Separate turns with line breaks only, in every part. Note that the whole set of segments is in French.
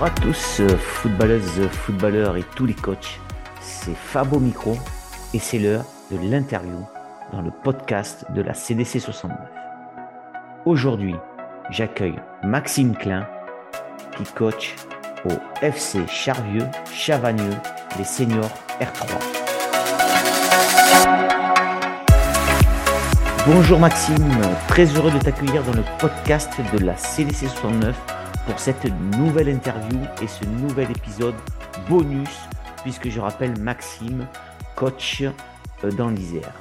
Bonjour à tous, footballeuses, footballeurs et tous les coachs. C'est Fabo Micro et c'est l'heure de l'interview dans le podcast de la CDC 69. Aujourd'hui, j'accueille Maxime Klein qui coach au FC Charvieux, Chavagneux, les seniors R3. Bonjour Maxime, très heureux de t'accueillir dans le podcast de la CDC 69 pour cette nouvelle interview et ce nouvel épisode bonus, puisque je rappelle Maxime, coach euh, dans l'Isère.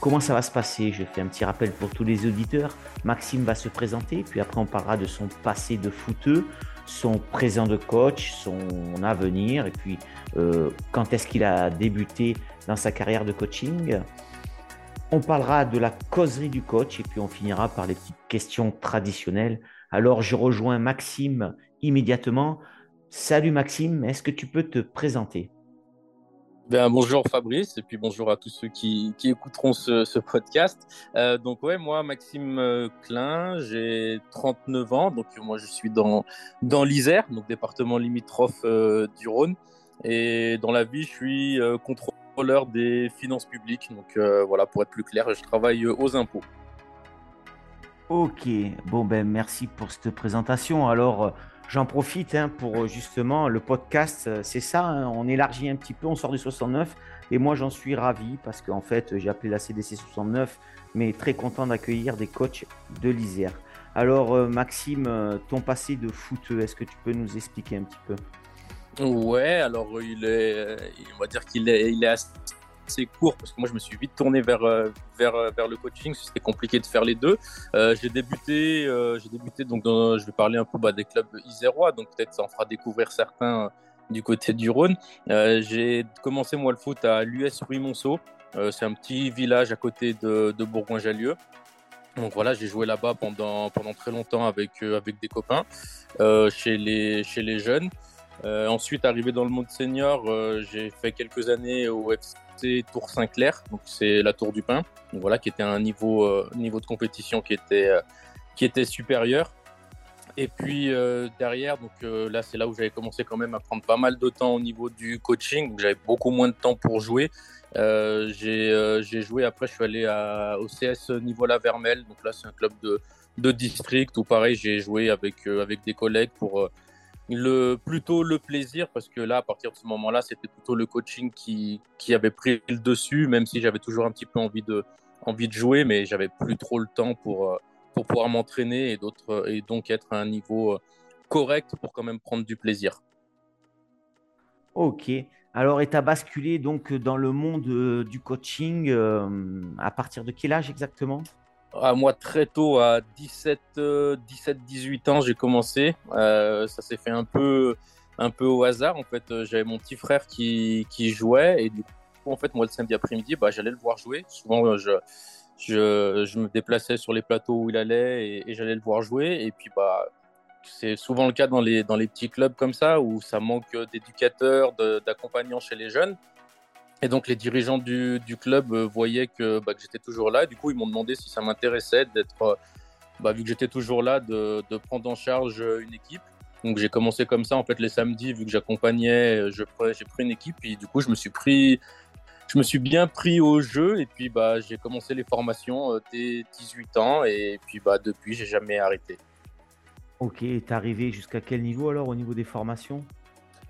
Comment ça va se passer? Je fais un petit rappel pour tous les auditeurs. Maxime va se présenter, puis après on parlera de son passé de footeux, son présent de coach, son avenir, et puis euh, quand est-ce qu'il a débuté dans sa carrière de coaching. On parlera de la causerie du coach, et puis on finira par les petites questions traditionnelles alors je rejoins Maxime immédiatement. Salut Maxime, est-ce que tu peux te présenter?
Ben, bonjour Fabrice et puis bonjour à tous ceux qui, écouteront ce, podcast. Euh, donc ouais, moi Maxime euh, Klein, j'ai 39 ans, donc moi je suis dans, dans l'Isère, donc département limitrophe euh, du Rhône. Et dans la vie, je suis contrôleur des finances publiques. Donc voilà, pour être plus clair, je travaille aux impôts.
Ok, bon ben merci pour cette présentation. Alors euh, j'en profite hein, pour euh, justement le podcast, euh, c'est ça, hein, on élargit un petit peu, on sort du 69 et moi j'en suis ravi parce qu'en fait j'ai appelé la CDC 69 mais très content d'accueillir des coachs de l'Isère. Alors Maxime, ton passé de foot, est-ce que tu peux nous expliquer un petit peu?
Ouais, alors il est, on va dire qu'il est, est assez assez court parce que moi je me suis vite tourné vers euh, vers euh, vers le coaching c'était compliqué de faire les deux. Euh, j'ai débuté j'ai débuté donc je vais parler un peu bah, des clubs isérois donc peut-être ça en fera découvrir certains du côté du Rhône. J'ai commencé moi le foot à l'US Ruy-Monceau. C'est un petit village à côté de, de Bourgoin-Jallieu. Donc voilà, j'ai joué là-bas pendant, pendant très longtemps avec, avec des copains chez, les, chez les jeunes. Ensuite, arrivé dans le monde senior, j'ai fait quelques années au FC Tour Saint-Clair, donc c'est la Tour du Pin, donc voilà, qui était un niveau, euh, niveau de compétition qui était, euh, qui était supérieur. Et puis euh, derrière, donc là c'est là où j'avais commencé quand même à prendre pas mal de temps au niveau du coaching, j'avais beaucoup moins de temps pour jouer. j'ai joué. Après, je suis allé à, au CS niveau La Vermel, donc là c'est un club de, de district où pareil j'ai joué avec, avec des collègues pour le, plutôt le plaisir, parce que là, à partir de ce moment-là, c'était plutôt le coaching qui, avait pris le dessus, même si j'avais toujours un petit peu envie de, jouer, mais j'avais plus trop le temps pour, euh, pour pouvoir m'entraîner et, d'autres, et donc être à un niveau euh, correct pour quand même prendre du plaisir.
Ok. Alors, et tu as basculé donc dans le monde euh, du coaching à partir de quel âge exactement?
À moi, très tôt, à 17, 17 18 ans, j'ai commencé. Euh, ça s'est fait un peu, un peu au hasard. En fait, euh, j'avais mon petit frère qui, jouait et du coup, en fait, moi, le samedi après-midi, bah, j'allais le voir jouer. Souvent, euh, je, je, je, me déplaçais sur les plateaux où il allait et, et j'allais le voir jouer. Et puis, bah, c'est souvent le cas dans les, dans les petits clubs comme ça où ça manque d'éducateurs, d'accompagnants chez les jeunes. Et donc les dirigeants du, du club euh, voyaient que, bah, que j'étais toujours là. Du coup, ils m'ont demandé si ça m'intéressait d'être, euh, bah, vu que j'étais toujours là, de, de, prendre en charge une équipe. Donc j'ai commencé comme ça en fait les samedis, vu que j'accompagnais, j'ai pris une équipe et du coup je me suis pris, je me suis bien pris au jeu et puis bah j'ai commencé les formations euh, dès 18 ans et puis bah depuis j'ai jamais arrêté.
Ok, t'es arrivé jusqu'à quel niveau alors au niveau des formations?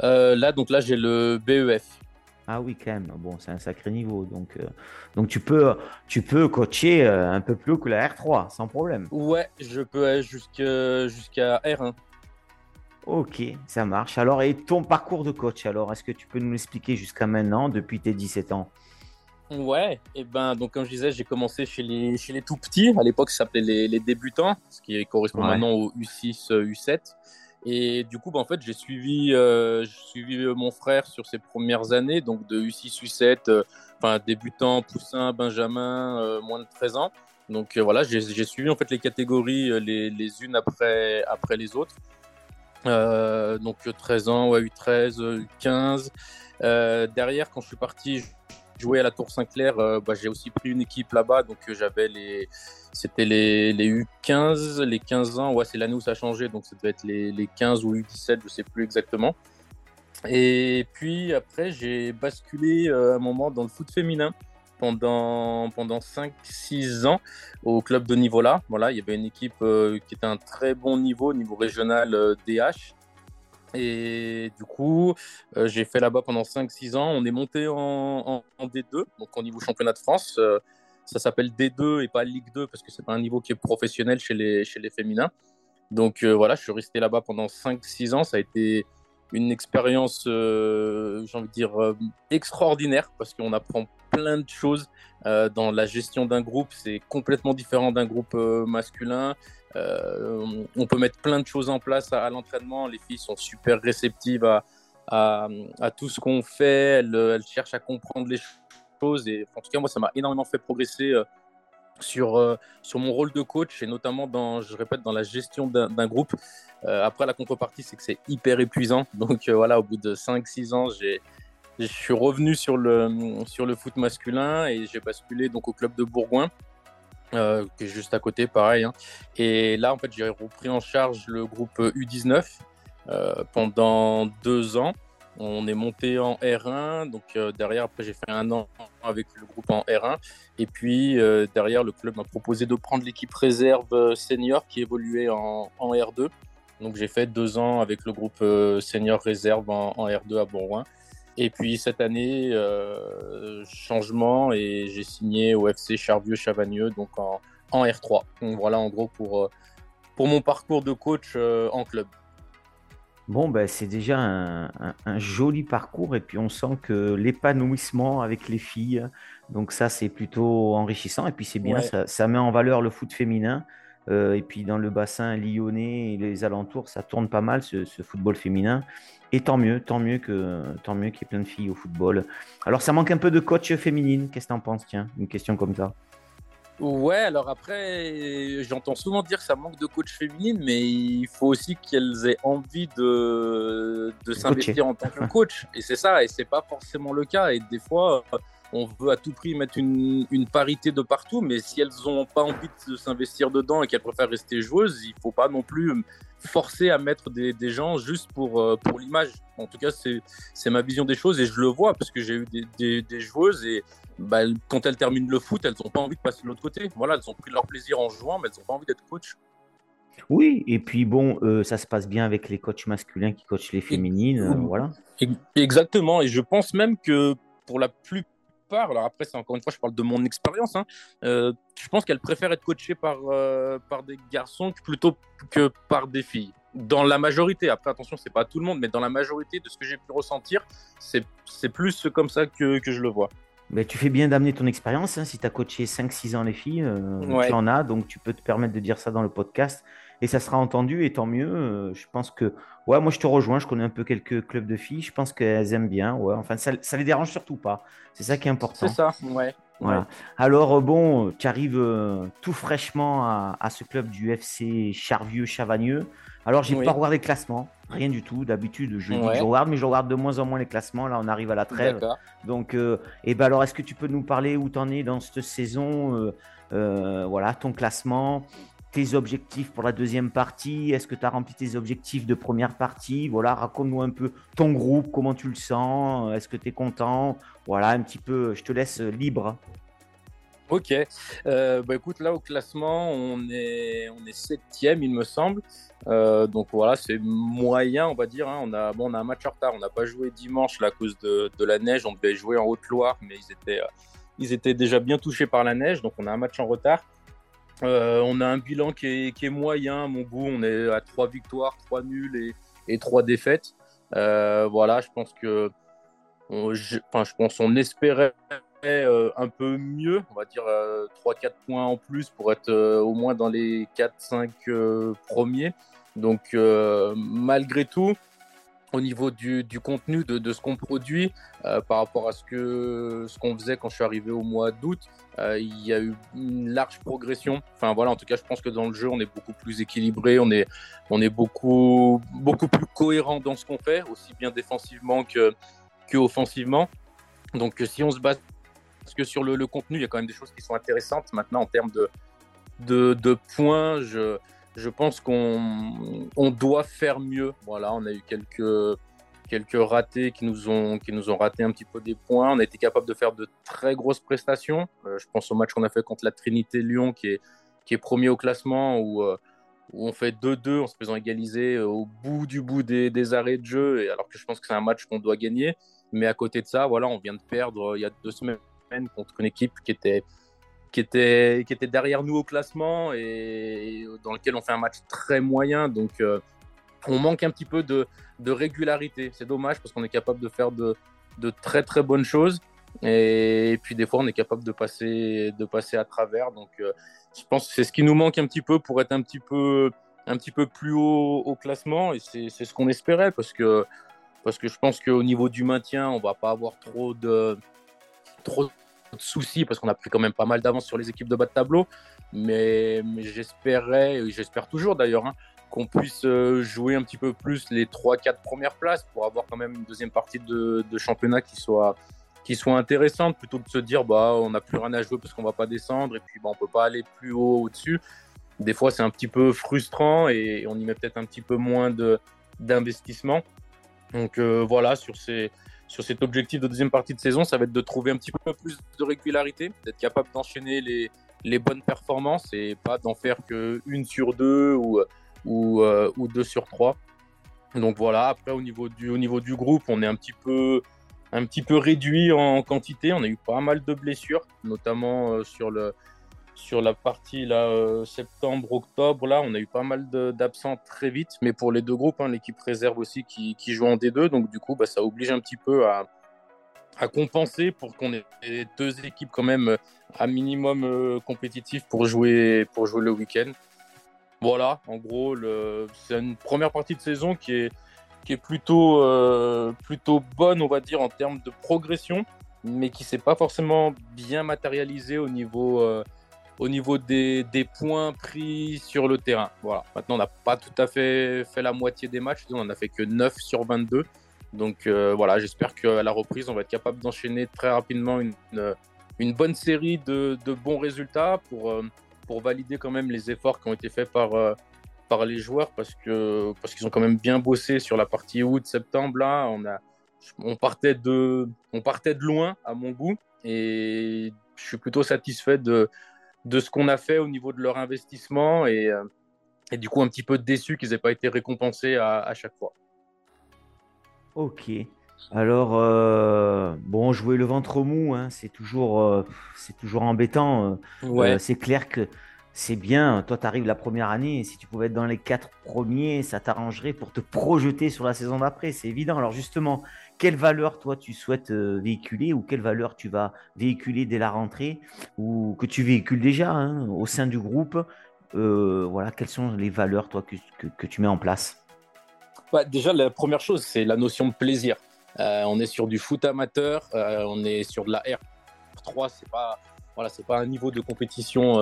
Euh, Là donc là j'ai le BEF.
Ah oui, quand même. Bon, c'est un sacré niveau. Donc, euh, donc tu, peux, tu peux coacher euh, un peu plus haut que la R3, sans problème.
Ouais, je peux aller jusqu'à R1.
Ok, ça marche. Alors, et ton parcours de coach, alors, est-ce que tu peux nous l'expliquer jusqu'à maintenant, depuis tes 17 ans?
Ouais, et ben donc comme je disais, j'ai commencé chez les, chez les tout petits. À l'époque, ça s'appelait les, les, débutants, ce qui correspond maintenant au U6, U7. Et du coup, bah, en fait, j'ai suivi, euh, suivi euh, mon frère sur ses premières années, donc de U6, U7, euh, enfin débutant, poussin, benjamin, euh, moins de 13 ans. Donc voilà, j'ai suivi en fait les catégories les, les unes après, après les autres. donc 13 ans, ouais, U13, 15. derrière, quand je suis parti joué à la Tour Saint-Clair, bah, j'ai aussi pris une équipe là-bas. Donc j'avais les, c'était les, les, U15, les 15 ans. Ouais, c'est l'année où ça a changé. Donc ça devait être les, les 15 ou U17, je sais plus exactement. Et puis après, j'ai basculé à un moment dans le foot féminin pendant, pendant 5-6 ans au club de niveau là. Voilà, il y avait une équipe euh, qui était un très bon niveau, niveau régional DH. Euh, et du coup, euh, j'ai fait là-bas pendant 5-6 ans. On est monté en, D2, donc au niveau championnat de France. Ça s'appelle D2 et pas Ligue 2 parce que c'est pas un niveau qui est professionnel chez les, chez les féminins. Donc voilà, je suis resté là-bas pendant 5-6 ans. Ça a été une expérience, j'ai envie de dire, extraordinaire parce qu'on apprend plein de choses euh, dans la gestion d'un groupe. C'est complètement différent d'un groupe euh, masculin. Euh, on peut mettre plein de choses en place à, l'entraînement. Les filles sont super réceptives à, à, tout ce qu'on fait. Elles, cherchent à comprendre les choses. Et en tout cas, moi, ça m'a énormément fait progresser sur, sur mon rôle de coach et notamment dans, je répète, dans la gestion d'un groupe. après, la contrepartie, c'est que c'est hyper épuisant. Donc voilà, au bout de 5-6 ans, j'ai je suis revenu sur le, sur le foot masculin et j'ai basculé donc au club de Bourgoin, euh, qui est juste à côté, pareil. Hein. Et là, en fait, j'ai repris en charge le groupe U19 euh, pendant deux ans. On est monté en R1, donc euh, derrière, après, j'ai fait un an avec le groupe en R1. Et puis, derrière, le club m'a proposé de prendre l'équipe réserve senior qui évoluait en, en R2. Donc, j'ai fait deux ans avec le groupe senior réserve en, en R2 à Bourgoin. Et puis cette année, euh, changement et j'ai signé au FC Charvieux-Chavagneux, donc en, en, R3. Donc voilà en gros pour, euh, pour mon parcours de coach euh, en club.
Bon, ben, c'est déjà un, un, joli parcours et puis on sent que l'épanouissement avec les filles, donc ça c'est plutôt enrichissant et puis c'est bien, ça, ça, met en valeur le foot féminin. et puis dans le bassin lyonnais et les alentours, ça tourne pas mal ce, ce football féminin. Et tant mieux, tant mieux que tant mieux qu'il y ait plein de filles au football. Alors ça manque un peu de coach féminine. Qu'est-ce que tu en penses? Tiens, une question comme ça.
Ouais, alors après, j'entends souvent dire que ça manque de coach féminine, mais il faut aussi qu'elles aient envie de, de s'investir en tant que coach. Et c'est ça, et c'est pas forcément le cas. Et des fois, on veut à tout prix mettre une, une parité de partout, mais si elles n'ont pas envie de s'investir dedans et qu'elles préfèrent rester joueuses, il faut pas non plus forcer à mettre des, des gens juste pour, euh, pour l'image. En tout cas, c'est ma vision des choses et je le vois parce que j'ai eu des, des, des, joueuses et bah, quand elles terminent le foot, elles n'ont pas envie de passer de l'autre côté. Voilà, elles ont pris leur plaisir en jouant, mais elles n'ont pas envie d'être coach.
Oui, et puis bon, euh, ça se passe bien avec les coachs masculins qui coachent les féminines, euh, voilà.
Exactement, et je pense même que pour la alors après, c'est encore une fois, je parle de mon expérience. Hein. Euh, je pense qu'elle préfère être coachée par, euh, par des garçons plutôt que par des filles. Dans la majorité, après attention, c'est pas tout le monde, mais dans la majorité de ce que j'ai pu ressentir, c'est plus comme ça que, que, je le vois.
Mais tu fais bien d'amener ton expérience. Hein. Si tu as coaché 5-6 ans les filles, euh, tu en as, donc tu peux te permettre de dire ça dans le podcast et ça sera entendu et tant mieux. je pense que, ouais, moi je te rejoins, je connais un peu quelques clubs de filles, je pense qu'elles aiment bien, ouais, enfin ça, ça les dérange surtout pas. C'est ça qui est important.
C'est ça, ouais.
Voilà. Alors, bon, tu arrives euh, tout fraîchement à, ce club du FC Charvieux-Chavagneux. Alors, j'ai pas regardé le classement, rien du tout. D'habitude, je regarde, mais je regarde de moins en moins les classements. Là, on arrive à la trêve. Donc, euh, et ben alors, est-ce que tu peux nous parler où tu en es dans cette saison euh, Voilà, ton classement, tes objectifs pour la deuxième partie Est-ce que tu as rempli tes objectifs de première partie? Voilà, raconte-nous un peu ton groupe, comment tu le sens Est-ce que tu es content? Voilà, un petit peu, je te laisse libre.
Ok, euh, bah écoute, là au classement, on est, on est septième, il me semble. Euh, donc voilà, c'est moyen, on va dire. Hein. On, a, bon, on a un match en retard, on n'a pas joué dimanche à cause de, de, la neige. On devait jouer en Haute-Loire, mais ils étaient, euh, ils étaient déjà bien touchés par la neige, donc on a un match en retard. Euh, on a un bilan qui est, moyen, à mon goût. On est à trois victoires, trois nuls et, trois défaites. Euh, voilà, je pense que, je, enfin, je pense on espérait euh, un peu mieux, on va dire 3-4 points en plus pour être au moins dans les 4-5 premiers. Donc malgré tout, au niveau du, contenu de, ce qu'on produit euh, par rapport à ce que ce qu'on faisait quand je suis arrivé au mois d'août. Euh, il y a eu une large progression. Enfin voilà, en tout cas, je pense que dans le jeu, on est beaucoup plus équilibré, on est on est beaucoup beaucoup plus cohérent dans ce qu'on fait, aussi bien défensivement que que offensivement. Donc si on se base que sur le, contenu, il y a quand même des choses qui sont intéressantes. Maintenant, en termes de, de, points, je, je pense qu'on on doit faire mieux. Voilà, on a eu quelques, quelques ratés qui nous, ont, qui nous ont raté un petit peu des points. On a été capable de faire de très grosses prestations. Euh, je pense au match qu'on a fait contre la Trinité Lyon, qui est, qui est premier au classement, où, euh, où on fait 2-2 en se faisant égaliser euh, au bout du bout des, arrêts de jeu, alors que je pense que c'est un match qu'on doit gagner. Mais à côté de ça, voilà, on vient de perdre il y a deux semaines contre une équipe qui était, qui était, qui était derrière nous au classement et dans lequel on fait un match très moyen. Donc, euh, on manque un petit peu de, de régularité. C'est dommage parce qu'on est capable de faire de, de, très très bonnes choses. Et, puis des fois, on est capable de passer, de passer à travers. Donc, euh, je pense que c'est ce qui nous manque un petit peu pour être un petit peu, un petit peu plus haut au classement. Et c'est ce qu'on espérait parce que, parce que je pense qu'au niveau du maintien, on va pas avoir trop de, trop de soucis parce qu'on a pris quand même pas mal d'avance sur les équipes de bas de tableau. Mais, j'espérais, j'espère toujours d'ailleurs, hein, qu'on puisse euh, jouer un petit peu plus les 3-4 premières places pour avoir quand même une deuxième partie de, championnat qui soit, qui soit intéressante plutôt que de se dire bah on n'a plus rien à jouer parce qu'on va pas descendre et puis bah, on peut pas aller plus haut au-dessus. Des fois c'est un petit peu frustrant et on y met peut-être un petit peu moins d'investissement. Donc euh, voilà sur ces sur cet objectif de deuxième partie de saison, ça va être de trouver un petit peu plus de régularité, d'être capable d'enchaîner les, bonnes performances et pas d'en faire qu'une sur deux ou, euh, deux sur trois. Donc voilà, après au niveau, du, au niveau du groupe, on est un petit peu, un petit peu réduit en quantité. On a eu pas mal de blessures, notamment euh, sur le, sur la partie euh, septembre-octobre, là, on a eu pas mal d'absents très vite, mais pour les deux groupes, hein, l'équipe réserve aussi qui, joue en D2, donc du coup, bah, ça oblige un petit peu à, compenser pour qu'on ait deux équipes quand même à minimum euh, compétitif pour jouer, pour jouer le week-end. Voilà, en gros, c'est une première partie de saison qui est, plutôt, euh, plutôt bonne, on va dire, en termes de progression, mais qui s'est pas forcément bien matérialisée au niveau au niveau des, des, points pris sur le terrain. Voilà. Maintenant, on n'a pas tout à fait fait la moitié des matchs. On n'a fait que 9 sur 22. Donc euh, voilà, j'espère qu'à la reprise, on va être capable d'enchaîner très rapidement une, une, bonne série de, de, bons résultats pour, euh, pour valider quand même les efforts qui ont été faits par, euh, par les joueurs parce que parce qu'ils ont quand même bien bossé sur la partie août-septembre. Là, on, a, on, on partait de loin à mon goût et je suis plutôt satisfait de, de ce qu'on a fait au niveau de leur investissement et, euh, et du coup un petit peu déçu qu'ils n'aient pas été récompensés à, chaque fois.
Ok. Alors, euh, bon, jouer le ventre mou, hein, c'est toujours, euh, c'est toujours embêtant. Ouais. c'est clair que c'est bien. Toi, tu arrives la première année et si tu pouvais être dans les quatre premiers, ça t'arrangerait pour te projeter sur la saison d'après. C'est évident. Alors, justement, quelle valeur toi tu souhaites euh, véhiculer ou quelle valeur tu vas véhiculer dès la rentrée ou que tu véhicules déjà hein, au sein du groupe euh, Voilà, quelles sont les valeurs toi que, tu mets en place?
Déjà, la première chose, c'est la notion de plaisir. Euh, on est sur du foot amateur, on est sur de la R3, c'est pas voilà, c'est pas un niveau de compétition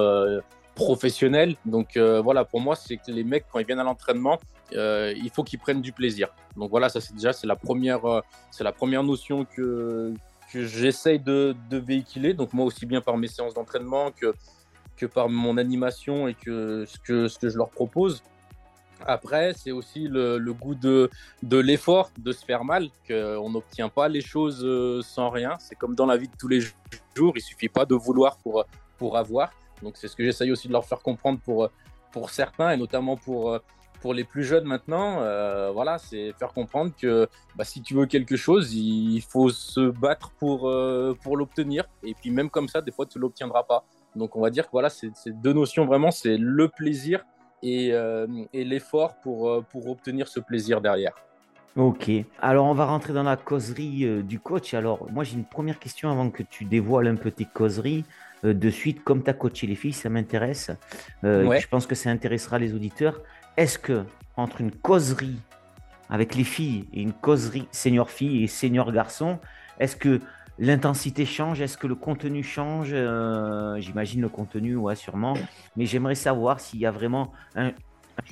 professionnel. Donc voilà, pour moi, c'est que les mecs quand ils viennent à l'entraînement, euh, il faut qu'ils prennent du plaisir. Donc voilà, ça c'est déjà c'est la première, euh, c'est la première notion que, que j'essaye de, véhiculer. Donc moi aussi bien par mes séances d'entraînement que, que par mon animation et que ce que, ce que je leur propose. Après, c'est aussi le, goût de, de l'effort, de se faire mal, qu'on n'obtient pas les choses euh, sans rien. C'est comme dans la vie de tous les jours, il suffit pas de vouloir pour, pour avoir. Donc c'est ce que j'essaye aussi de leur faire comprendre pour, pour certains, et notamment pour, pour les plus jeunes maintenant, euh, voilà, c'est faire comprendre que bah, si tu veux quelque chose, il faut se battre pour, euh, pour l'obtenir. Et puis même comme ça, des fois, tu ne l'obtiendras pas. Donc on va dire que voilà, c'est deux notions vraiment, c'est le plaisir et, euh, et l'effort pour, pour obtenir ce plaisir derrière.
Ok, alors on va rentrer dans la causerie du coach. Alors moi j'ai une première question avant que tu dévoiles un peu tes causeries. de suite, comme tu as coaché les filles, ça m'intéresse. Je pense que ça intéressera les auditeurs est-ce que entre une causerie avec les filles et une causerie senior fille et senior garçon, est-ce que l'intensité change? Est-ce que le contenu change? Euh, J'imagine le contenu, ouais, sûrement. Mais j'aimerais savoir s'il y a vraiment un,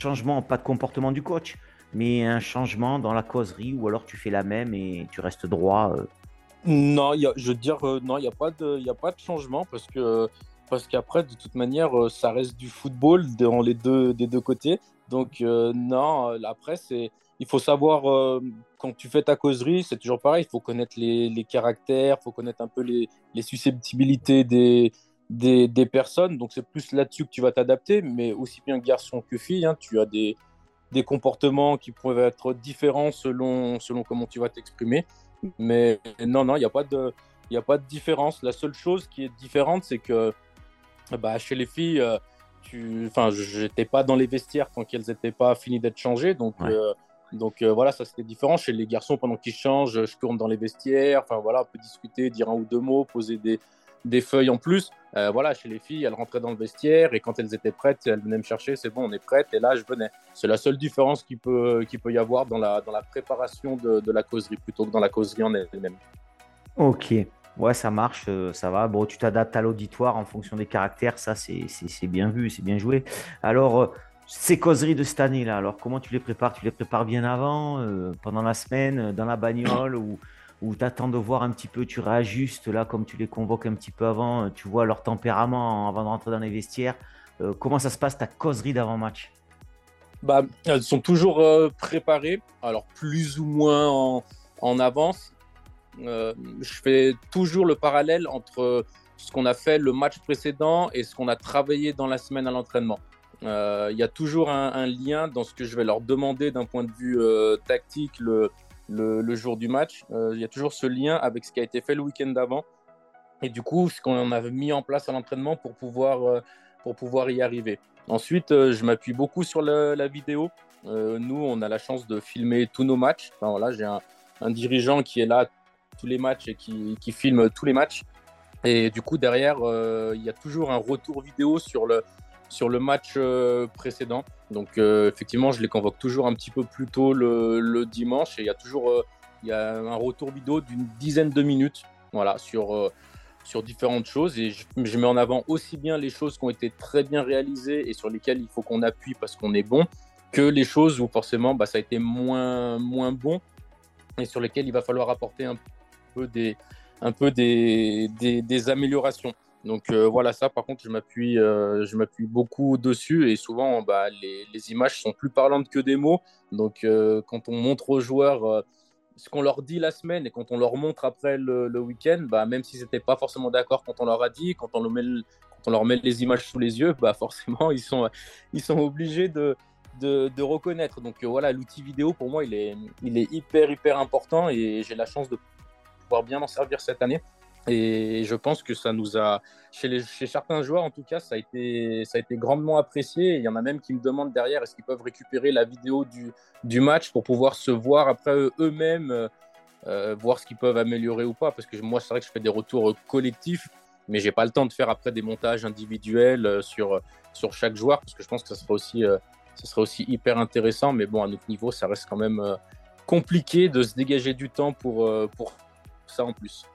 changement, pas de comportement du coach, mais un changement dans la causerie, ou alors tu fais la même et tu restes droit. Euh?
Non, je veux dire, non, il n'y a, pas de, a pas de changement parce que parce qu'après, de toute manière, ça reste du football dans les des deux côtés. Donc, non, après, c'est il faut savoir, euh, quand tu fais ta causerie, c'est toujours pareil, il faut connaître les, caractères, il faut connaître un peu les, susceptibilités des, des, personnes. Donc c'est plus là-dessus que tu vas t'adapter, mais aussi bien garçon que fille, hein, tu as des, des comportements qui peuvent être différents selon, selon comment tu vas t'exprimer. Mais non, non, il n'y a, pas de, a pas de différence. La seule chose qui est différente, c'est que bah, chez les filles, euh, tu... enfin, j'étais pas dans les vestiaires tant qu'elles n'étaient pas finies d'être changées. Donc, euh, donc euh, voilà, ça c'était différent. Chez les garçons, pendant qu'ils changent, je tourne dans les vestiaires. Enfin voilà, on peut discuter, dire un ou deux mots, poser des, des feuilles en plus. Euh, voilà, chez les filles, elles rentraient dans le vestiaire et quand elles étaient prêtes, elles venaient me chercher. C'est bon, on est prête. Et là, je venais. C'est la seule différence qu'il peut, qui peut y avoir dans la, dans la préparation de, de la causerie plutôt que dans la causerie en elle-même.
Ok. Ouais, ça marche, euh, ça va. Bon, tu t'adaptes à l'auditoire en fonction des caractères, ça c'est bien vu, c'est bien joué. Alors, ces causeries de cette année-là, alors comment tu les prépares? Tu les prépares bien avant, euh, pendant la semaine, euh, dans la bagnole, ou, ou tu attends de voir un petit peu, tu réajustes là, comme tu les convoques un petit peu avant, euh, tu vois leur tempérament avant de rentrer dans les vestiaires. comment ça se passe ta causerie d'avant-match
bah, Elles sont toujours préparées, alors plus ou moins en avance. Je fais toujours le parallèle entre ce qu'on a fait le match précédent et ce qu'on a travaillé dans la semaine à l'entraînement. Euh, il y a toujours un, lien dans ce que je vais leur demander d'un point de vue euh, tactique le, jour du match. Euh, il y a toujours ce lien avec ce qui a été fait le week-end d'avant. Et du coup, ce qu'on avait mis en place à l'entraînement pour pouvoir, pour pouvoir y arriver. Ensuite, je m'appuie beaucoup sur la, vidéo. nous, on a la chance de filmer tous nos matchs. Enfin, voilà, J'ai un, dirigeant qui est là tous les matchs et qui, qui filme tous les matchs. Et du coup, derrière, il y a toujours un retour vidéo sur le, sur le match euh, précédent. Donc euh, effectivement, je les convoque toujours un petit peu plus tôt le, dimanche et il y a toujours euh, il y a un retour vidéo d'une dizaine de minutes voilà, sur, sur différentes choses et je, mets en avant aussi bien les choses qui ont été très bien réalisées et sur lesquelles il faut qu'on appuie parce qu'on est bon que les choses où forcément bah, ça a été moins, moins bon et sur lesquelles il va falloir apporter un des, un peu des, améliorations. Donc euh, voilà, ça par contre, je m'appuie, euh, je m'appuie beaucoup dessus et souvent, bah, les, images sont plus parlantes que des mots. Donc euh, quand on montre aux joueurs ce qu'on leur dit la semaine et quand on leur montre après le, week-end, bah, même s'ils n'étaient pas forcément d'accord quand on leur a dit, quand on, leur met les images sous les yeux, bah, forcément, ils sont, ils sont obligés de reconnaître. Donc voilà, l'outil vidéo, pour moi, il est, il est hyper, hyper important et j'ai la chance de pouvoir bien m'en servir cette année. Et je pense que ça nous a, chez, les, chez certains joueurs en tout cas, ça a, été, ça a été grandement apprécié. Il y en a même qui me demandent derrière est-ce qu'ils peuvent récupérer la vidéo du, du match pour pouvoir se voir après eux-mêmes, euh, euh, voir ce qu'ils peuvent améliorer ou pas? Parce que moi, c'est vrai que je fais des retours collectifs, mais j'ai pas le temps de faire après des montages individuels euh, sur, sur chaque joueur parce que je pense que ça serait aussi, ça serait aussi hyper intéressant. Mais bon, à notre niveau, ça reste quand même compliqué de se dégager du temps pour, pour ça en plus.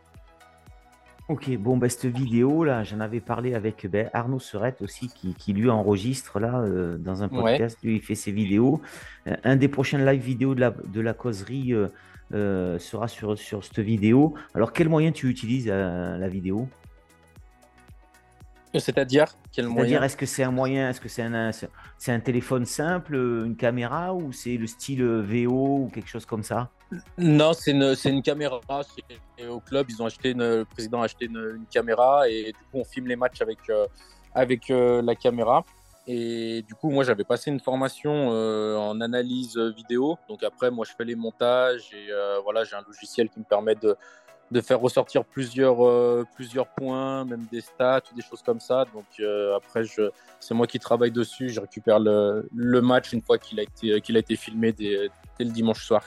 Ok, bon, ben, cette vidéo, là, j'en avais parlé avec ben, Arnaud Serette aussi, qui, qui, lui enregistre là euh, dans un podcast, lui, il fait ses vidéos. Euh, un des prochains live vidéos de la, de la causerie euh, sera sur, sur cette vidéo. Alors, quel moyen tu utilises la vidéo?
C'est-à-dire quel
C'est-à-dire, est-ce que c'est un moyen, est-ce que c'est un, c'est un téléphone simple, une caméra, ou c'est le style VO ou quelque chose comme ça?
Non, c'est une, caméra. Au club, ils ont acheté le président a acheté une, caméra et du coup, on filme les matchs avec, euh, avec euh, la caméra. Et du coup, moi, j'avais passé une formation euh, en analyse vidéo. Donc après, moi, je fais les montages et voilà, j'ai un logiciel qui me permet de de faire ressortir plusieurs, plusieurs points, même des stats des choses comme ça. Donc après, c'est moi qui travaille dessus. Je récupère le, match une fois qu'il a été, qu'il a été filmé dès, le dimanche soir.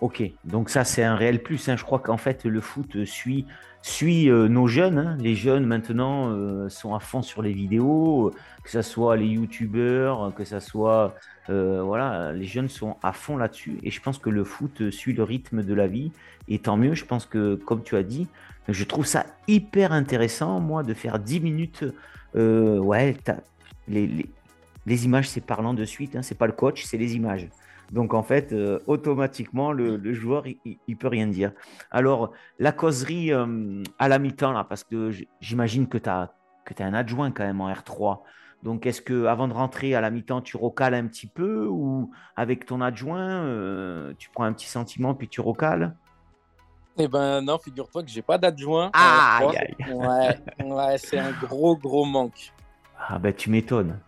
Ok, donc ça c'est un réel plus. Hein. Je crois qu'en fait le foot suit, suit euh, nos jeunes. Hein. Les jeunes maintenant sont à fond sur les vidéos, que ce soit les youtubeurs, que ce soit euh, voilà, les jeunes sont à fond là-dessus et je pense que le foot suit le rythme de la vie et tant mieux. Je pense que, comme tu as dit, je trouve ça hyper intéressant, moi, de faire 10 minutes. Euh, ouais, les, les, images, c'est parlant de suite, hein, c'est pas le coach, c'est les images. Donc en fait, euh, automatiquement, le, joueur, il ne peut rien dire. Alors, la causerie euh, à la mi-temps, là, parce que j'imagine que tu as, que as un adjoint quand même en R3. Donc, est-ce que avant de rentrer à la mi-temps, tu recales un petit peu ou avec ton adjoint, euh, tu prends un petit sentiment puis tu recales?
Eh ben non, figure-toi que j'ai pas d'adjoint.
Ah, aïe, aïe.
Ouais, ouais c'est un gros gros manque.
Ah ben tu m'étonnes.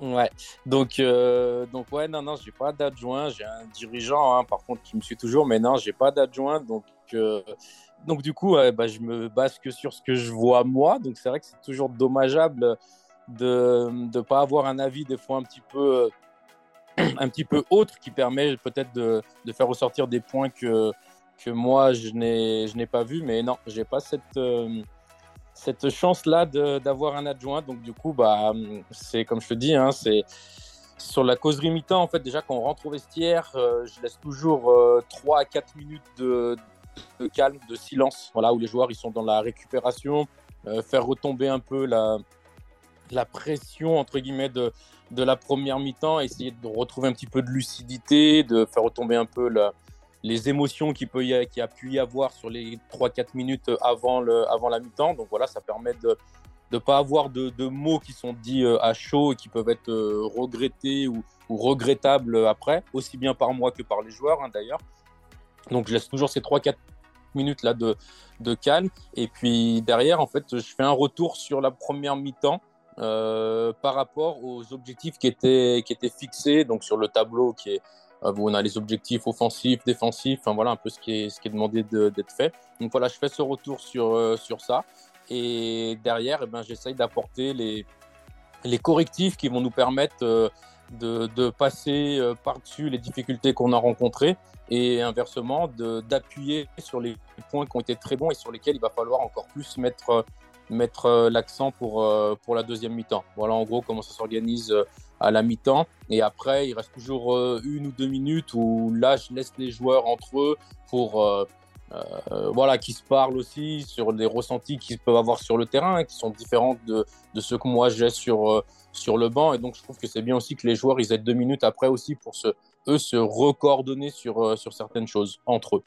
Ouais, donc, euh, donc ouais, non, non, j'ai pas d'adjoint, j'ai un dirigeant, hein, par contre, qui me suit toujours, mais non, j'ai pas d'adjoint, donc, euh, donc du coup, bah, je me base que sur ce que je vois moi, donc c'est vrai que c'est toujours dommageable de ne pas avoir un avis des fois un petit peu, un petit peu autre qui permet peut-être de, de, faire ressortir des points que, que moi je n'ai pas vu, mais non, j'ai pas cette euh, cette chance-là d'avoir un adjoint. Donc, du coup, bah, c'est comme je te dis, hein, c'est sur la causerie mi-temps. En fait, déjà, quand on rentre au vestiaire, euh, je laisse toujours 3 euh, à 4 minutes de, calme, de silence, voilà, où les joueurs ils sont dans la récupération, euh, faire retomber un peu la, la pression, entre guillemets, de, de la première mi-temps, essayer de retrouver un petit peu de lucidité, de faire retomber un peu la les émotions qu'il peut y a, a pu y avoir sur les 3-4 minutes avant, le, avant la mi-temps. Donc voilà, ça permet de ne pas avoir de, mots qui sont dits euh, à chaud et qui peuvent être euh, regrettés ou, regrettables après, aussi bien par moi que par les joueurs hein, d'ailleurs. Donc je laisse toujours ces 3-4 minutes là de, de calme. Et puis derrière, en fait, je fais un retour sur la première mi-temps. Euh, par rapport aux objectifs qui étaient, qui étaient fixés donc sur le tableau qui est, euh, on a les objectifs offensifs, défensifs, enfin voilà un peu ce qui est, ce qui est demandé d'être fait. Donc voilà, je fais ce retour sur, euh, sur ça. Et derrière, eh ben, j'essaye d'apporter les, les correctifs qui vont nous permettre euh, de, de, passer par-dessus les difficultés qu'on a rencontrées et inversement d'appuyer sur les points qui ont été très bons et sur lesquels il va falloir encore plus mettre, mettre l'accent pour, pour la deuxième mi-temps. Voilà en gros comment ça s'organise à la mi-temps. Et après, il reste toujours euh, une ou deux minutes où là, je laisse les joueurs entre eux pour euh, euh, voilà, qui se parlent aussi sur les ressentis qu'ils peuvent avoir sur le terrain, qui sont différents de, de ce que moi j'ai sur, sur le banc. Et donc, je trouve que c'est bien aussi que les joueurs, ils aient deux minutes après aussi pour eux se recoordonner sur, sur certaines choses entre eux.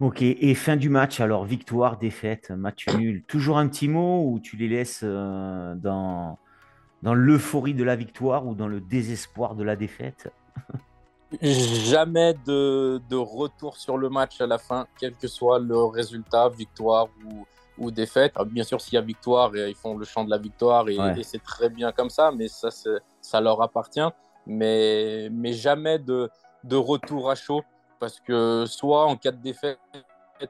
Ok, et fin du match, alors victoire, défaite, match nul, toujours un petit mot ou tu les laisses dans, dans l'euphorie de la victoire ou dans le désespoir de la défaite?
Jamais de, retour sur le match à la fin, quel que soit le résultat, victoire ou, défaite. bien sûr, s'il y a victoire, ils font le chant de la victoire et, c'est très bien comme ça, mais ça, ça leur appartient. Mais, mais jamais de, de retour à chaud, parce que soit en cas de défaite,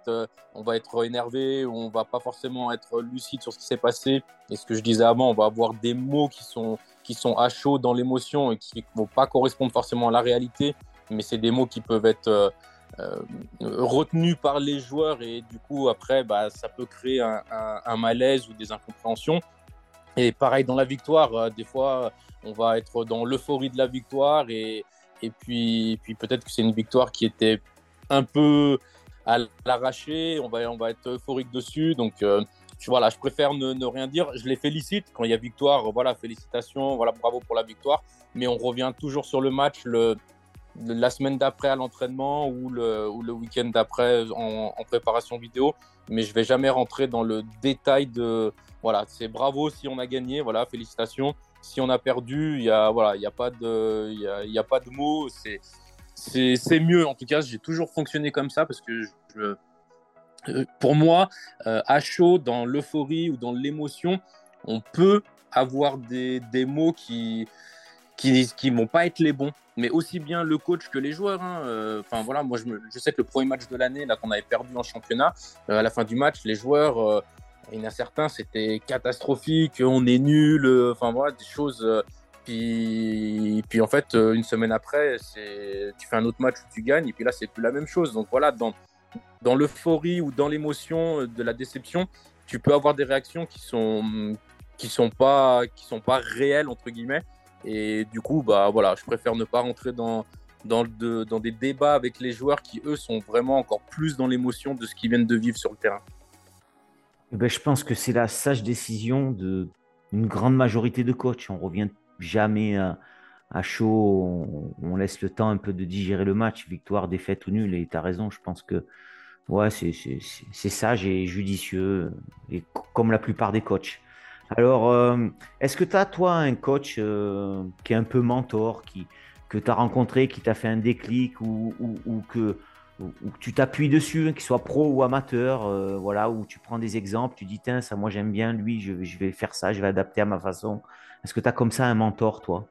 euh, on va être énervé, on va pas forcément être lucide sur ce qui s'est passé. Et ce que je disais avant, on va avoir des mots qui sont, qui sont à chaud dans l'émotion et qui ne vont pas correspondre forcément à la réalité, mais c'est des mots qui peuvent être euh, euh, retenus par les joueurs et du coup, après, bah, ça peut créer un, malaise ou des incompréhensions. Et pareil dans la victoire, des fois, on va être dans l'euphorie de la victoire et, et puis, puis peut-être que c'est une victoire qui était un peu à l'arracher, on va, on va être euphorique dessus. Donc, euh, voilà, je préfère ne, rien dire. Je les félicite quand il y a victoire. Voilà, félicitations, voilà, bravo pour la victoire. Mais on revient toujours sur le match la semaine d'après à l'entraînement ou le, ou le week-end d'après en, préparation vidéo. Mais je vais jamais rentrer dans le détail de. Voilà, c'est bravo si on a gagné, voilà, félicitations. Si on a perdu, il y a, voilà, il y a pas de, il y a, pas de mots. C'est c'est mieux. En tout cas, j'ai toujours fonctionné comme ça parce que euh, pour moi, euh, à chaud, dans l'euphorie ou dans l'émotion, on peut avoir des, des mots qui qui, qui vont pas être les bons, mais aussi bien le coach que les joueurs. Hein. Euh, voilà, moi je, sais que le premier match de l'année, là qu'on avait perdu en championnat, à la fin du match, les joueurs, il y en a certains, c'était catastrophique, on est nul, enfin voilà, des choses puis, puis en fait, euh, une semaine après, tu fais un autre match où tu gagnes, et puis là, c'est plus la même chose. Donc voilà, dans, dans l'euphorie ou dans l'émotion de la déception, tu peux avoir des réactions qui sont qui sont pas qui sont pas réelles entre guillemets. Et du coup, bah voilà, je préfère ne pas rentrer dans dans, dans des débats avec les joueurs qui eux sont vraiment encore plus dans l'émotion de ce qu'ils viennent de vivre sur le terrain.
Eh ben, je pense que c'est la sage décision de une grande majorité de coachs. On revient jamais à, chaud, on, laisse le temps un peu de digérer le match, victoire, défaite ou nul. Et tu as raison, je pense que ouais, c'est sage et judicieux, et comme la plupart des coachs. Alors, euh, est-ce que tu as, toi, un coach euh, qui est un peu mentor, qui, que tu as rencontré, qui t'a fait un déclic ou, ou, que, tu t'appuies dessus, hein, qu'il soit pro ou amateur, euh, voilà, où tu prends des exemples, tu dis, tiens, ça, moi j'aime bien, lui, je, vais faire ça, je vais adapter à ma façon. Est-ce que tu as comme ça un mentor, toi?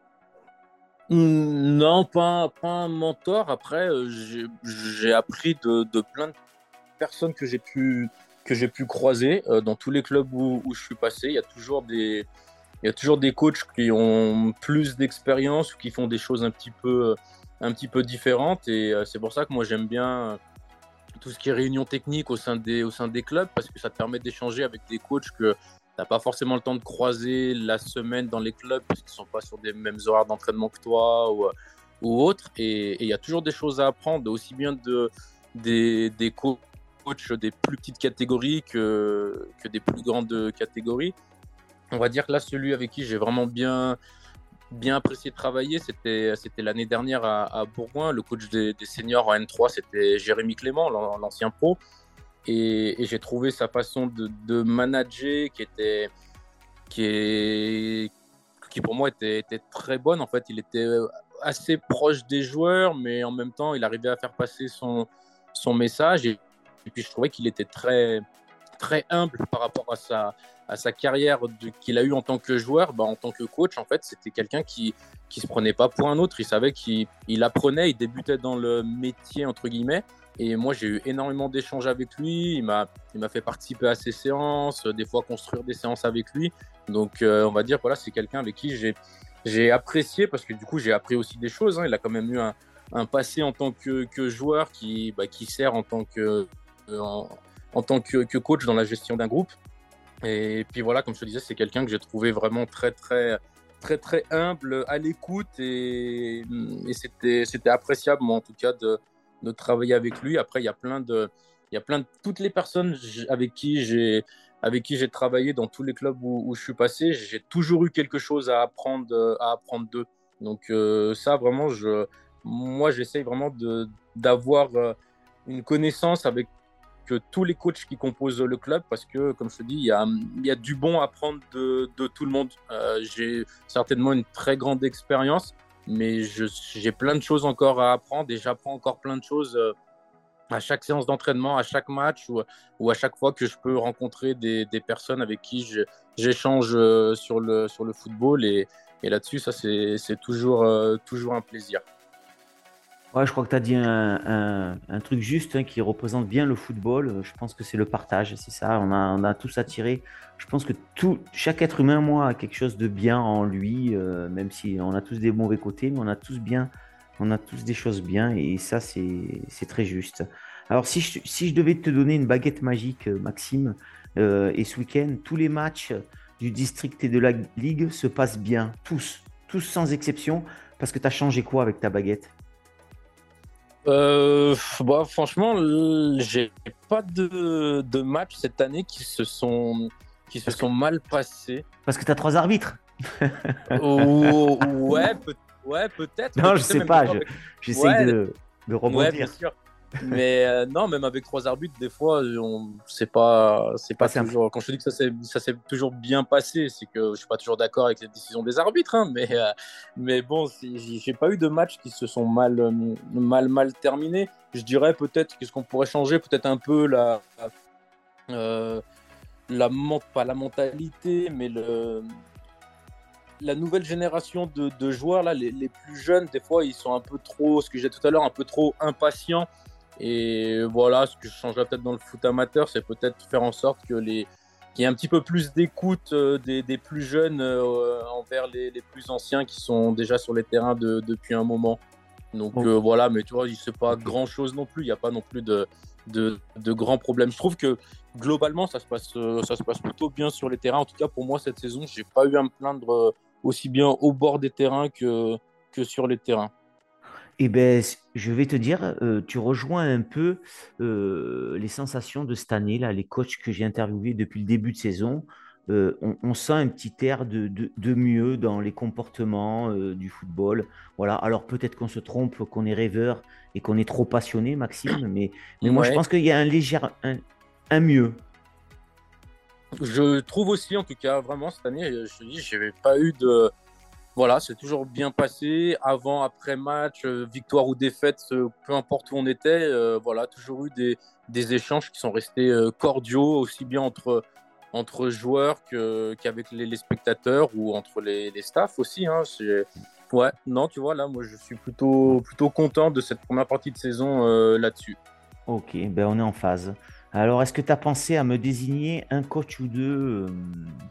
Non, pas, un mentor. Après, j'ai appris de, plein de personnes que j'ai pu, pu croiser dans tous les clubs où, où, je suis passé. Il y a toujours des, il y a toujours des coachs qui ont plus d'expérience ou qui font des choses un petit peu, un petit peu différentes. Et euh, c'est pour ça que moi j'aime bien tout ce qui est réunion technique au sein des, au sein des clubs parce que ça te permet d'échanger avec des coachs que tu n'as pas forcément le temps de croiser la semaine dans les clubs parce qu'ils ne sont pas sur des mêmes horaires d'entraînement que toi ou, ou autres. Et il y a toujours des choses à apprendre, aussi bien de, des, des coachs des plus petites catégories que, que des plus grandes catégories on va dire que là, celui avec qui j'ai vraiment bien, bien apprécié de travailler, c'était, l'année dernière à, Bourgoin. Le coach des, seniors en N3, c'était Jérémy Clément, l'ancien pro. Et, j'ai trouvé sa façon de, manager qui était, qui est, qui pour moi était, était, très bonne. En fait, il était assez proche des joueurs, mais en même temps, il arrivait à faire passer son, son message. Et, et puis, je trouvais qu'il était très, très humble par rapport à sa, à sa carrière qu'il a eu en tant que joueur, bah, en tant que coach, en fait, c'était quelqu'un qui qui se prenait pas pour un autre. Il savait qu'il il apprenait, il débutait dans le métier entre guillemets. Et moi, j'ai eu énormément d'échanges avec lui. Il m'a il m'a fait participer à ses séances, des fois construire des séances avec lui. Donc, euh, on va dire voilà, c'est quelqu'un avec qui j'ai j'ai apprécié parce que du coup, j'ai appris aussi des choses. Hein. Il a quand même eu un, un passé en tant que, que joueur qui bah, qui sert en tant que euh, en, tant que, coach dans la gestion d'un groupe. Et puis voilà, comme je te disais, c'est quelqu'un que j'ai trouvé vraiment très, très, très, très humble, à l'écoute et, et c'était, c'était appréciable, moi, en tout cas, de, de travailler avec lui. Après, il y a plein de, il y a plein toutes les personnes avec qui j'ai, avec qui j'ai travaillé dans tous les clubs où, où je suis passé, j'ai toujours eu quelque chose à apprendre, à apprendre d'eux. Donc euh, ça, vraiment, je, moi, j'essaye vraiment de, d'avoir euh, une connaissance avec que tous les coachs qui composent le club parce que, comme je te dis, il y a, y a du bon à prendre de, tout le monde. Euh, j'ai certainement une très grande expérience, mais j'ai plein de choses encore à apprendre et j'apprends encore plein de choses euh, à chaque séance d'entraînement, à chaque match ou, à chaque fois que je peux rencontrer des, personnes avec qui j'échange euh, sur le, sur le football. Et, et là-dessus, ça, c'est toujours, toujours un plaisir.
Ouais, je crois que tu as dit un, truc juste hein, qui représente bien le football. Je pense que c'est le partage, c'est ça. On a, on tous attiré. Je pense que tout, chaque être humain, moi, a quelque chose de bien en lui, euh, même si on a tous des mauvais côtés, mais on a tous bien, on a tous des choses bien, et ça, c'est très juste. Alors, si je, si devais te donner une baguette magique, euh, Maxime, euh, et ce week-end, tous les matchs du district et de la ligue se passent bien, tous, tous sans exception, parce que tu as changé quoi avec ta baguette?
Euh, bah, franchement, j'ai pas de, de matchs cette année qui se sont, qui se sont mal passés.
Parce que tu as trois arbitres
oh, Ouais, peut, ouais peut-être.
Non, je sais pas, j'essaie de, de rebondir. Ouais, bien sûr.
Mais euh, non, même avec trois arbitres, des fois, on c'est pas, c'est pas, toujours. Quand je te dis que ça s'est, toujours bien passé, c'est que je suis pas toujours d'accord avec les décisions des arbitres, hein, mais, euh, mais bon, j'ai pas eu de matchs qui se sont mal, euh, mal, mal terminés. Je dirais peut-être qu'est-ce qu'on pourrait changer, peut-être un peu la, la pas la mentalité, mais le la nouvelle génération de, de joueurs là, les, les, plus jeunes, des fois, ils sont un peu trop, ce que j'ai tout à l'heure, un peu trop impatients et voilà, ce que je changerais peut-être dans le foot amateur, c'est peut-être faire en sorte que les qu'il y ait un petit peu plus d'écoute euh, des, des, plus jeunes euh, envers les, les, plus anciens qui sont déjà sur les terrains de, depuis un moment. Donc euh, voilà, mais tu vois, il ne pas grand-chose non plus. Il n'y a pas non plus de, de, de, grands problèmes. Je trouve que globalement, ça se, passe, ça se passe plutôt bien sur les terrains. En tout cas, pour moi, cette saison, je n'ai pas eu à me plaindre aussi bien au bord des terrains que, que sur les terrains.
Eh bien, je vais te dire, euh, tu rejoins un peu euh, les sensations de cette année, là, les coachs que j'ai interviewés depuis le début de saison. euh, on, sent un petit air de, mieux dans les comportements euh, du football. Voilà. Alors peut-être qu'on se trompe, qu'on est rêveur et qu'on est trop passionné, Maxime, mais, mais moi je pense qu'il y a un léger un, mieux.
Je trouve aussi, en tout cas, vraiment cette année, je te dis, j'avais pas eu de. Voilà, c'est toujours bien passé. Avant, après match, euh, victoire ou défaite, peu importe où on était, voilà, toujours eu des, échanges qui sont restés cordiaux, aussi bien entre joueurs qu'avec les, spectateurs ou entre les, les staffs aussi. Hein. Ouais, non, tu vois, là, moi, je suis plutôt, plutôt content de cette première partie de saison euh, là-dessus.
Ok, ben on est en phase. Alors, est-ce que tu as pensé à me désigner un coach ou deux euh,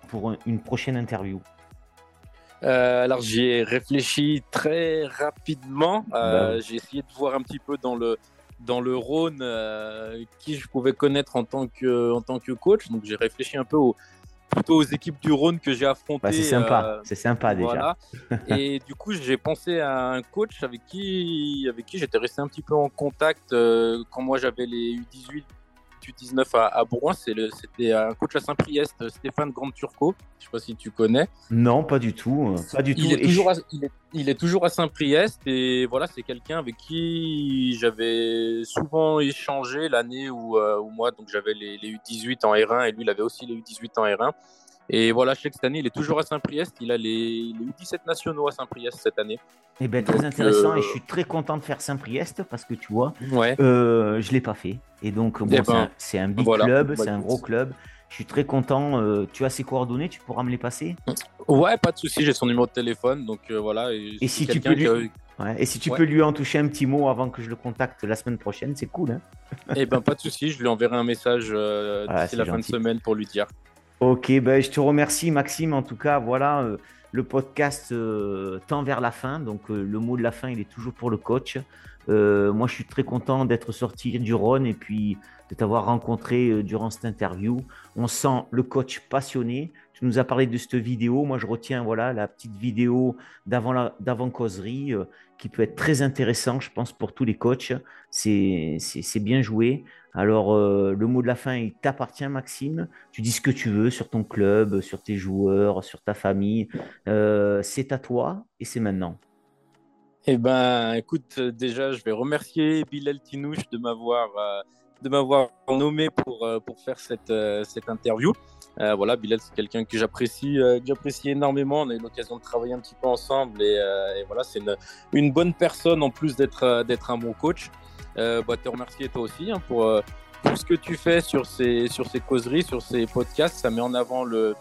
pour une prochaine interview?
Euh, alors j'y ai réfléchi très rapidement. Bah j'ai essayé de voir un petit peu dans le dans le Rhône euh, qui je pouvais connaître en tant que, en tant que coach. Donc j'ai réfléchi un peu plutôt aux équipes du Rhône que j'ai affrontées.
Bah, c'est sympa, euh, c'est sympa déjà.
et du coup, j'ai pensé à un coach avec qui, avec qui j'étais resté un petit peu en contact euh, quand moi j'avais les U18 U19 à, à Bourgoin, c'était un coach à Saint-Priest, Stéphane Grande-Turco. Je ne sais pas si tu connais.
Non, pas du tout. Euh, pas du
il, Est toujours à, il, est, toujours à Saint-Priest et voilà, c'est quelqu'un avec qui j'avais souvent échangé l'année où, euh, où, moi donc j'avais les, les, U18 en R1 et lui il avait aussi les U18 en R1. Et voilà, je sais que cette année, il est toujours à Saint-Priest. Il a les, les 17 nationaux à Saint-Priest cette année.
Eh bien, très intéressant. Et je euh, suis très content de faire Saint-Priest parce que tu vois, ouais. euh, je ne l'ai pas fait. Et donc, bon, eh ben, c'est un, big club, c'est un gros club. Je suis très content. Euh, tu as ses coordonnées, tu pourras me les passer?
Ouais, pas de souci. J'ai son numéro de téléphone. Donc euh, voilà.
Et, si tu peux lui... et si tu peux lui en toucher un petit mot avant que je le contacte la semaine prochaine, c'est cool. Hein
eh ben, pas de souci. Je lui enverrai un message d'ici la fin de semaine pour lui dire.
Ok, ben, je te remercie Maxime. En tout cas, voilà, euh, le podcast euh, tend vers la fin. Donc euh, le mot de la fin, il est toujours pour le coach. moi, je suis très content d'être sorti du Rhône et puis de t'avoir rencontré durant cette interview. On sent le coach passionné. Tu nous as parlé de cette vidéo. Moi, je retiens voilà la petite vidéo d'avant causerie qui peut être très intéressant, je pense, pour tous les coachs. C'est bien joué. Alors, euh, le mot de la fin, il t'appartient, Maxime. Tu dis ce que tu veux sur ton club, sur tes joueurs, sur ta famille. Euh, c'est à toi et c'est maintenant.
Eh ben, écoute, déjà, je vais remercier Bilal Tinouche de m'avoir euh, de m'avoir nommé pour pour faire cette cette interview. voilà, Bilal, c'est quelqu'un que j'apprécie j'apprécie énormément. On a eu l'occasion de travailler un petit peu ensemble et, et voilà, c'est une, une bonne personne en plus d'être d'être un bon coach euh, bah, te remercier toi aussi hein, pour, euh, pour, ce que tu fais sur ces, sur ces causeries, sur ces podcasts. Ça met en avant le,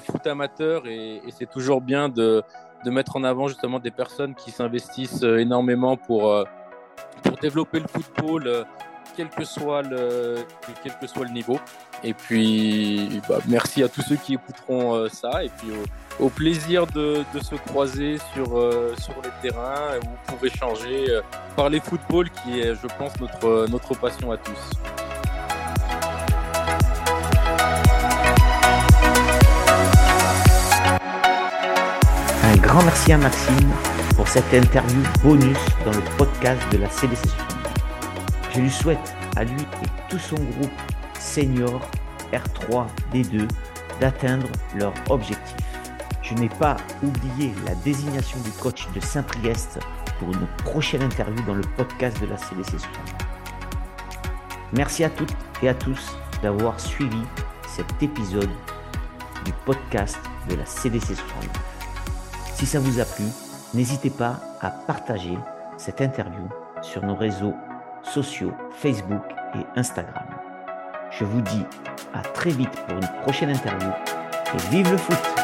foot amateur et, c'est toujours bien de, de, mettre en avant justement des personnes qui s'investissent euh, énormément pour, euh, pour développer le football, quel que soit le, quel que soit le niveau. Et puis, bah, merci à tous ceux qui écouteront ça. Et puis, au plaisir de, se croiser sur, euh, sur les terrains ou pour échanger, euh, parler football qui est, je pense, notre, passion à tous.
Un grand merci à Maxime pour cette interview bonus dans le podcast de la CDC. Je lui souhaite à lui et tout son groupe senior R3 D2 d'atteindre leur objectif je n'ai pas oublié la désignation du coach de Saint-Priest pour une prochaine interview dans le podcast de la CDC Merci à toutes et à tous d'avoir suivi cet épisode du podcast de la CDC Si ça vous a plu, n'hésitez pas à partager cette interview sur nos réseaux sociaux Facebook et Instagram. Je vous dis à très vite pour une prochaine interview et vive le foot